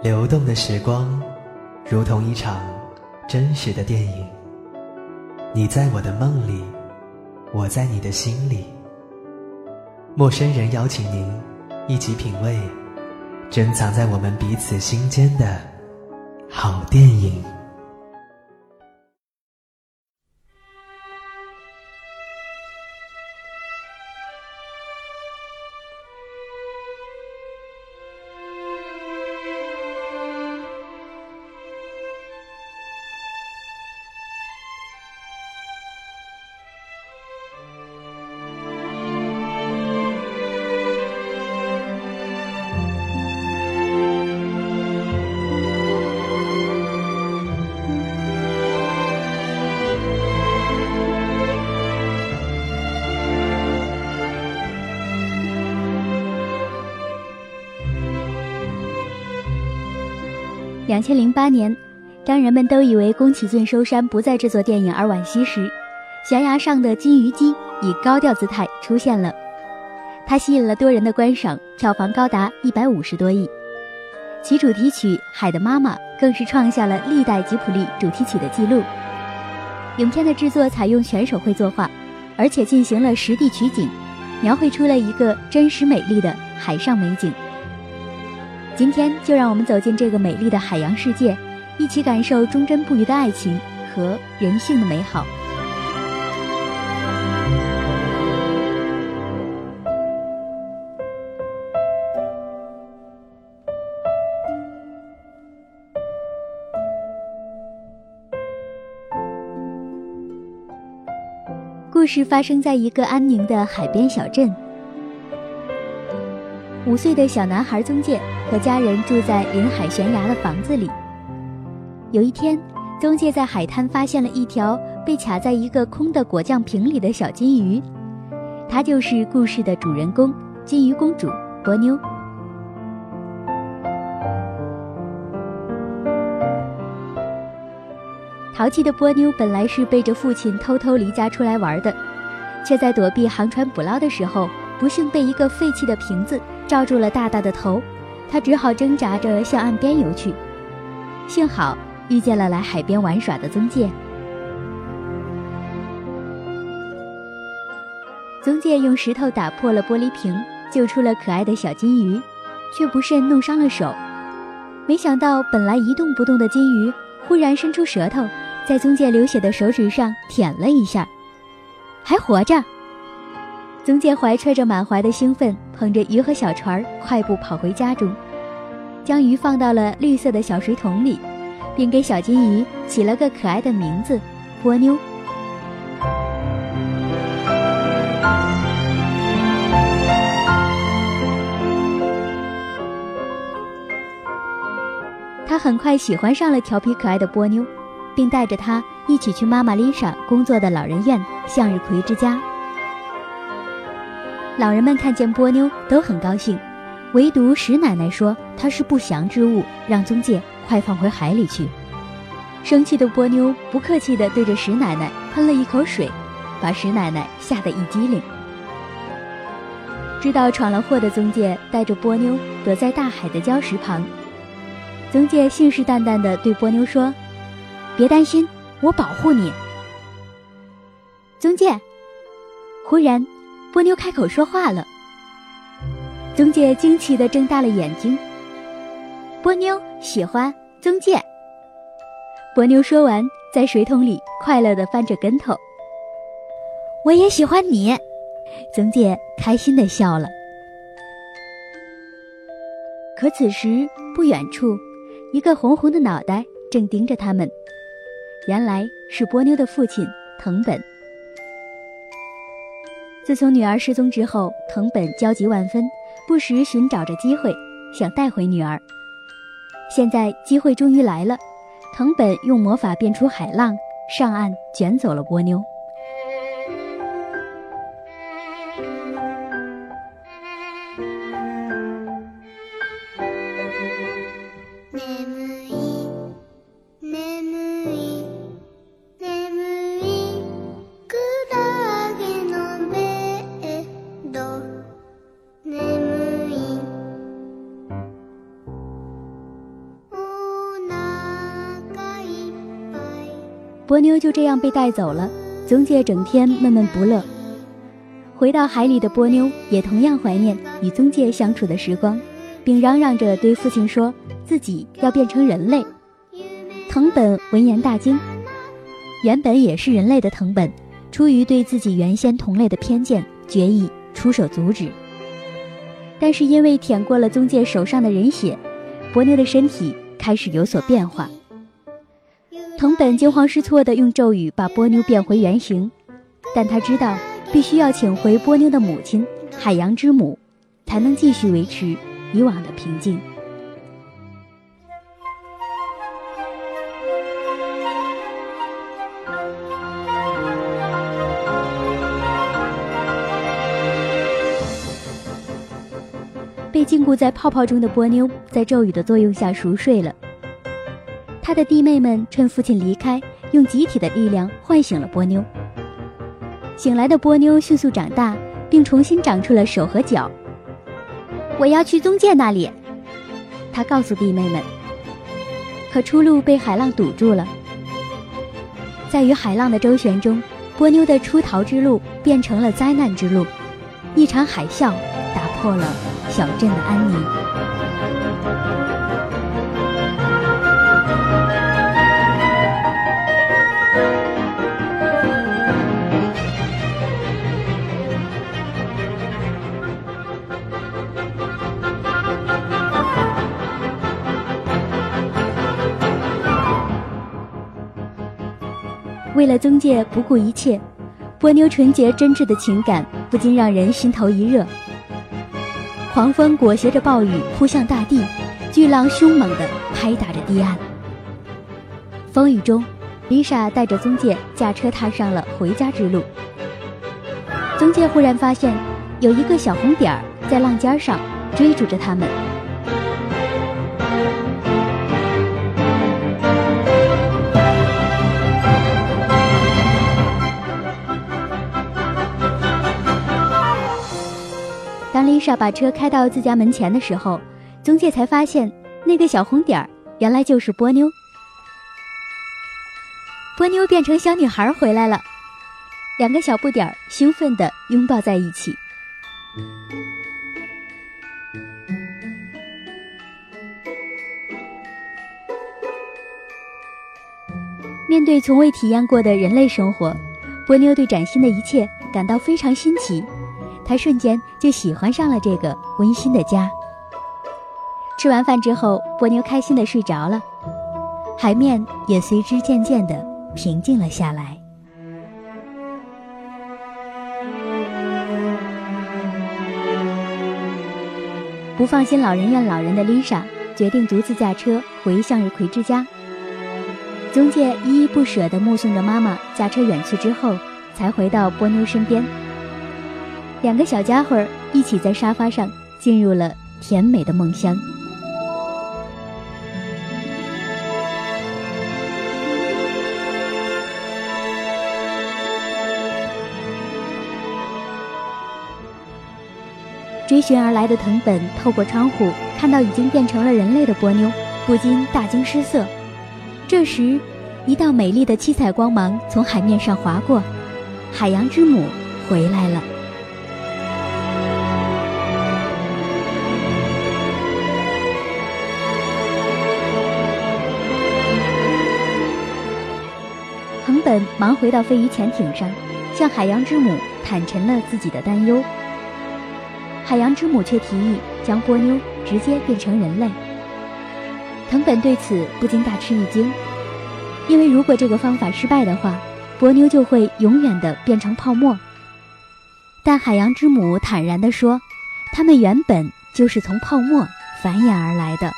流动的时光，如同一场真实的电影。你在我的梦里，我在你的心里。陌生人邀请您一起品味珍藏在我们彼此心间的好电影。两千零八年，当人们都以为宫崎骏收山不再制作电影而惋惜时，悬崖上的金鱼姬以高调姿态出现了。它吸引了多人的观赏，票房高达一百五十多亿。其主题曲《海的妈妈》更是创下了历代吉普力主题曲的记录。影片的制作采用全手绘作画，而且进行了实地取景，描绘出了一个真实美丽的海上美景。今天就让我们走进这个美丽的海洋世界，一起感受忠贞不渝的爱情和人性的美好。故事发生在一个安宁的海边小镇。五岁的小男孩宗介和家人住在临海悬崖的房子里。有一天，宗介在海滩发现了一条被卡在一个空的果酱瓶里的小金鱼，它就是故事的主人公——金鱼公主波妞。淘气的波妞本来是背着父亲偷偷离家出来玩的，却在躲避航船捕捞的时候，不幸被一个废弃的瓶子。罩住了大大的头，他只好挣扎着向岸边游去。幸好遇见了来海边玩耍的宗介。宗介用石头打破了玻璃瓶，救出了可爱的小金鱼，却不慎弄伤了手。没想到本来一动不动的金鱼，忽然伸出舌头，在宗介流血的手指上舔了一下，还活着。宗介怀揣着满怀的兴奋，捧着鱼和小船，快步跑回家中，将鱼放到了绿色的小水桶里，并给小金鱼起了个可爱的名字——波妞。他很快喜欢上了调皮可爱的波妞，并带着她一起去妈妈丽莎工作的老人院——向日葵之家。老人们看见波妞都很高兴，唯独石奶奶说她是不祥之物，让宗介快放回海里去。生气的波妞不客气地对着石奶奶喷了一口水，把石奶奶吓得一激灵。知道闯了祸的宗介带着波妞躲在大海的礁石旁。宗介信誓旦旦地对波妞说：“别担心，我保护你。”宗介，忽然。波妞开口说话了，宗介惊奇的睁大了眼睛。波妞喜欢宗介。波妞说完，在水桶里快乐的翻着跟头。我也喜欢你，宗介开心的笑了。可此时不远处，一个红红的脑袋正盯着他们，原来是波妞的父亲藤本。自从女儿失踪之后，藤本焦急万分，不时寻找着机会想带回女儿。现在机会终于来了，藤本用魔法变出海浪，上岸卷走了波妞。波妞就这样被带走了。宗介整天闷闷不乐。回到海里的波妞也同样怀念与宗介相处的时光，并嚷嚷着对父亲说自己要变成人类。藤本闻言大惊，原本也是人类的藤本，出于对自己原先同类的偏见，决意出手阻止。但是因为舔过了宗介手上的人血，波妞的身体开始有所变化。藤本惊慌失措地用咒语把波妞变回原形，但他知道必须要请回波妞的母亲海洋之母，才能继续维持以往的平静。被禁锢在泡泡中的波妞，在咒语的作用下熟睡了。他的弟妹们趁父亲离开，用集体的力量唤醒了波妞。醒来的波妞迅速长大，并重新长出了手和脚。我要去宗介那里，他告诉弟妹们。可出路被海浪堵住了。在与海浪的周旋中，波妞的出逃之路变成了灾难之路。一场海啸打破了小镇的安宁。为了宗介不顾一切，波妞纯洁真挚的情感不禁让人心头一热。狂风裹挟着暴雨扑向大地，巨浪凶猛地拍打着堤岸。风雨中，丽莎带着宗介驾车踏上了回家之路。宗介忽然发现，有一个小红点儿在浪尖上追逐着他们。丽莎把车开到自家门前的时候，宗介才发现那个小红点儿原来就是波妞。波妞变成小女孩回来了，两个小不点儿兴奋地拥抱在一起。面对从未体验过的人类生活，波妞对崭新的一切感到非常新奇。他瞬间就喜欢上了这个温馨的家。吃完饭之后，波妞开心的睡着了，海面也随之渐渐的平静了下来。不放心老人院老人的丽莎决定独自驾车回向日葵之家。宗介依依不舍地目送着妈妈驾车远去之后，才回到波妞身边。两个小家伙一起在沙发上进入了甜美的梦乡。追寻而来的藤本透过窗户看到已经变成了人类的波妞，不禁大惊失色。这时，一道美丽的七彩光芒从海面上划过，海洋之母回来了。忙回到飞鱼潜艇上，向海洋之母坦陈了自己的担忧。海洋之母却提议将波妞直接变成人类。藤本对此不禁大吃一惊，因为如果这个方法失败的话，波妞就会永远的变成泡沫。但海洋之母坦然地说，他们原本就是从泡沫繁衍而来的。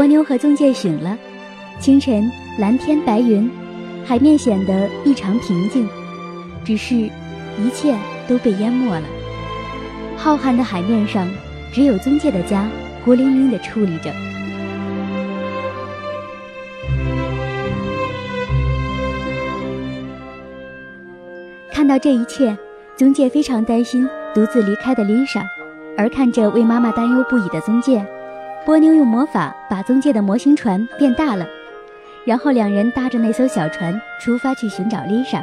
波妞和宗介醒了，清晨蓝天白云，海面显得异常平静，只是，一切都被淹没了。浩瀚的海面上，只有宗介的家孤零零地矗立着。看到这一切，宗介非常担心独自离开的丽莎，而看着为妈妈担忧不已的宗介。波妞用魔法把宗介的模型船变大了，然后两人搭着那艘小船出发去寻找丽莎。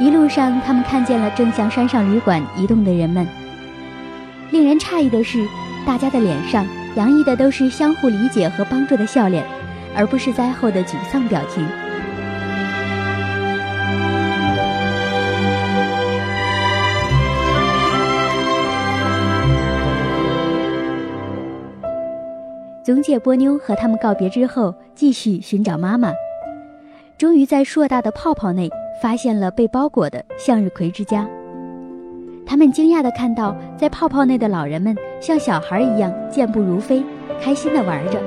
一路上，他们看见了正向山上旅馆移动的人们。令人诧异的是，大家的脸上洋溢的都是相互理解和帮助的笑脸，而不是灾后的沮丧表情。宗介波妞和他们告别之后，继续寻找妈妈。终于在硕大的泡泡内发现了被包裹的向日葵之家。他们惊讶地看到，在泡泡内的老人们像小孩一样健步如飞，开心地玩着。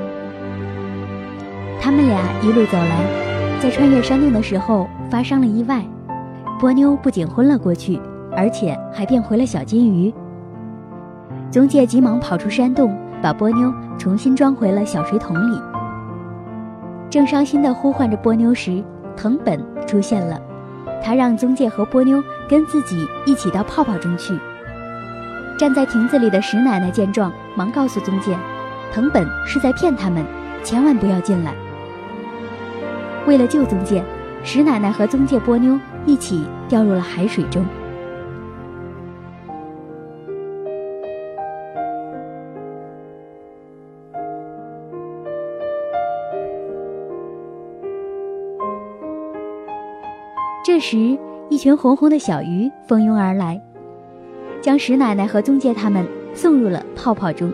他们俩一路走来，在穿越山洞的时候发生了意外，波妞不仅昏了过去，而且还变回了小金鱼。宗介急忙跑出山洞。把波妞重新装回了小水桶里。正伤心地呼唤着波妞时，藤本出现了。他让宗介和波妞跟自己一起到泡泡中去。站在亭子里的石奶奶见状，忙告诉宗介，藤本是在骗他们，千万不要进来。为了救宗介，石奶奶和宗介波妞一起掉入了海水中。这时，一群红红的小鱼蜂拥而来，将石奶奶和宗介他们送入了泡泡中。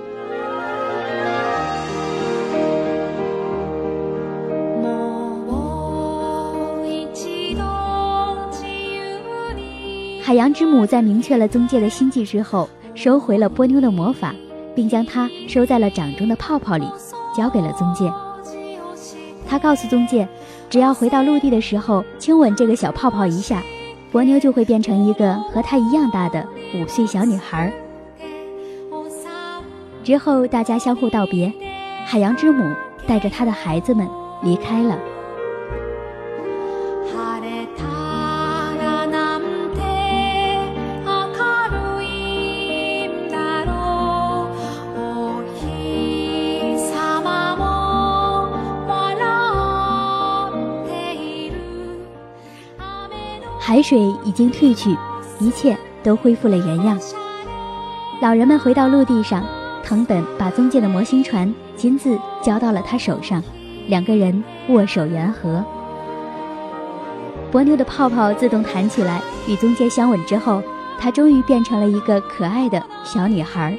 海洋之母在明确了宗介的心迹之后，收回了波妞的魔法，并将它收在了掌中的泡泡里，交给了宗介。他告诉宗介。只要回到陆地的时候亲吻这个小泡泡一下，波妞就会变成一个和她一样大的五岁小女孩。之后大家相互道别，海洋之母带着她的孩子们离开了。海水已经退去，一切都恢复了原样。老人们回到陆地上，藤本把宗介的模型船亲自交到了他手上，两个人握手言和。波妞的泡泡自动弹起来，与宗介相吻之后，她终于变成了一个可爱的小女孩。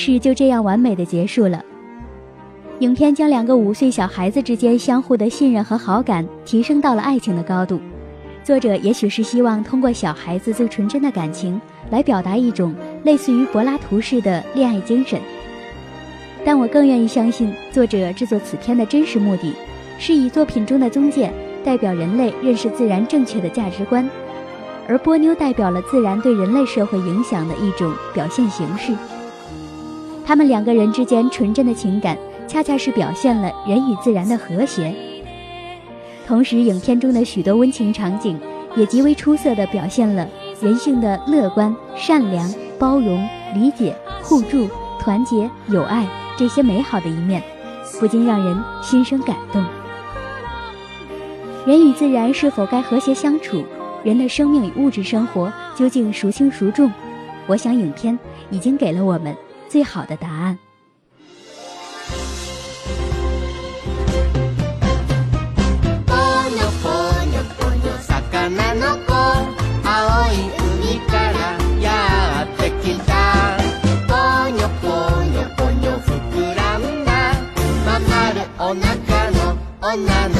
事就这样完美的结束了。影片将两个五岁小孩子之间相互的信任和好感提升到了爱情的高度。作者也许是希望通过小孩子最纯真的感情来表达一种类似于柏拉图式的恋爱精神。但我更愿意相信，作者制作此片的真实目的，是以作品中的宗介代表人类认识自然正确的价值观，而波妞代表了自然对人类社会影响的一种表现形式。他们两个人之间纯真的情感，恰恰是表现了人与自然的和谐。同时，影片中的许多温情场景，也极为出色地表现了人性的乐观、善良、包容、理解、互助、团结、友爱这些美好的一面，不禁让人心生感动。人与自然是否该和谐相处？人的生命与物质生活究竟孰轻孰重？我想，影片已经给了我们。最好的答案。Oh, no.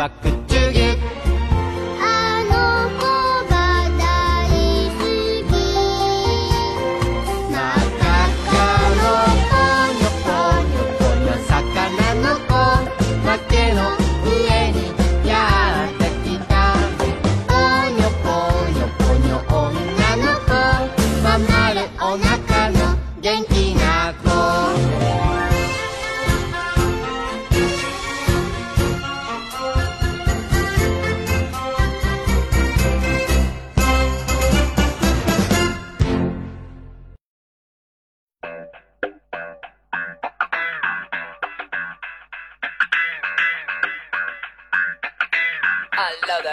I could do